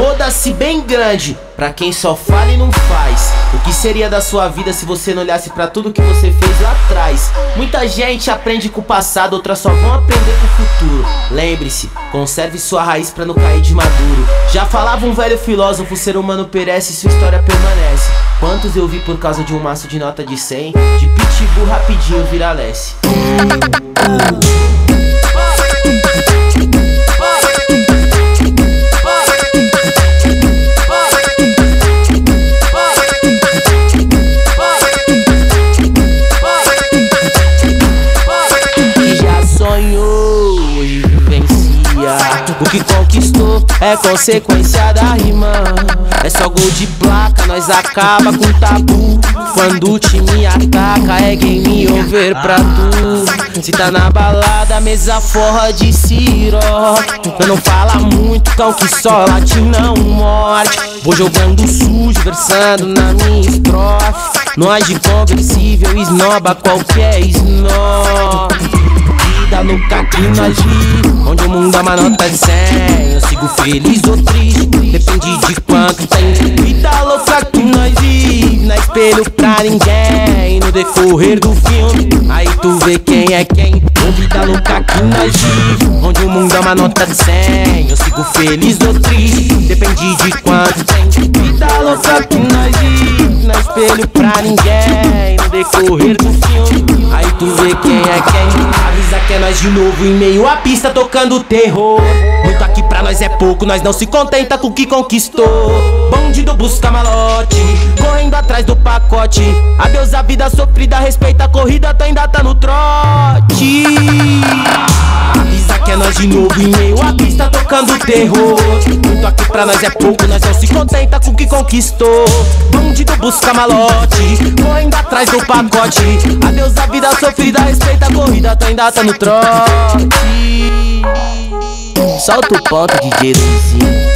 Foda-se bem grande pra quem só fala e não faz. O que seria da sua vida se você não olhasse para tudo que você fez lá atrás? Muita gente aprende com o passado, outras só vão aprender com o futuro. Lembre-se, conserve sua raiz pra não cair de maduro. Já falava um velho filósofo, o ser humano perece e sua história permanece. Quantos eu vi por causa de um maço de nota de 100? De pitbull rapidinho vira lesse. O que conquistou é consequência da rima. É só gol de placa, nós acaba com tabu. Quando o time ataca, é game over pra tu. Se tá na balada, mesa forra de ciró. Eu não fala muito, cão que só late não morte. Vou jogando sujo, versando na minha estrofe. Nós de conversível, esnoba qualquer snob vida louca que nós vive Onde o mundo uma nota de 100 Eu sigo feliz ou triste Depende de quanto tem Vida louca que nós vive Não espelho pra ninguém. No decorrer do filme Aí tu vê quem é quem. Vida louca que nós vive Onde o mundo uma nota de 100 Eu sigo feliz ou triste Depende de quanto tem Vida louca que nós vive Não espelho pra ninguém. No decorrer do filme tu vê quem é quem Avisa que é nós de novo em meio à pista tocando terror. Muito aqui pra nós é pouco, nós não se contenta com o que conquistou. Bandido busca malote, correndo atrás do pacote. Adeus a vida sofrida, respeita a corrida, tu ainda tá no trote. Nós de novo em meio à pista tocando terror. Muito aqui pra nós é pouco, nós não se contenta com o que conquistou. Bandido busca malote, correndo atrás do pacote. Adeus a vida sofrida, respeita a corrida, tu ainda tá no trote. Solta o ponto, DJ Luizinho.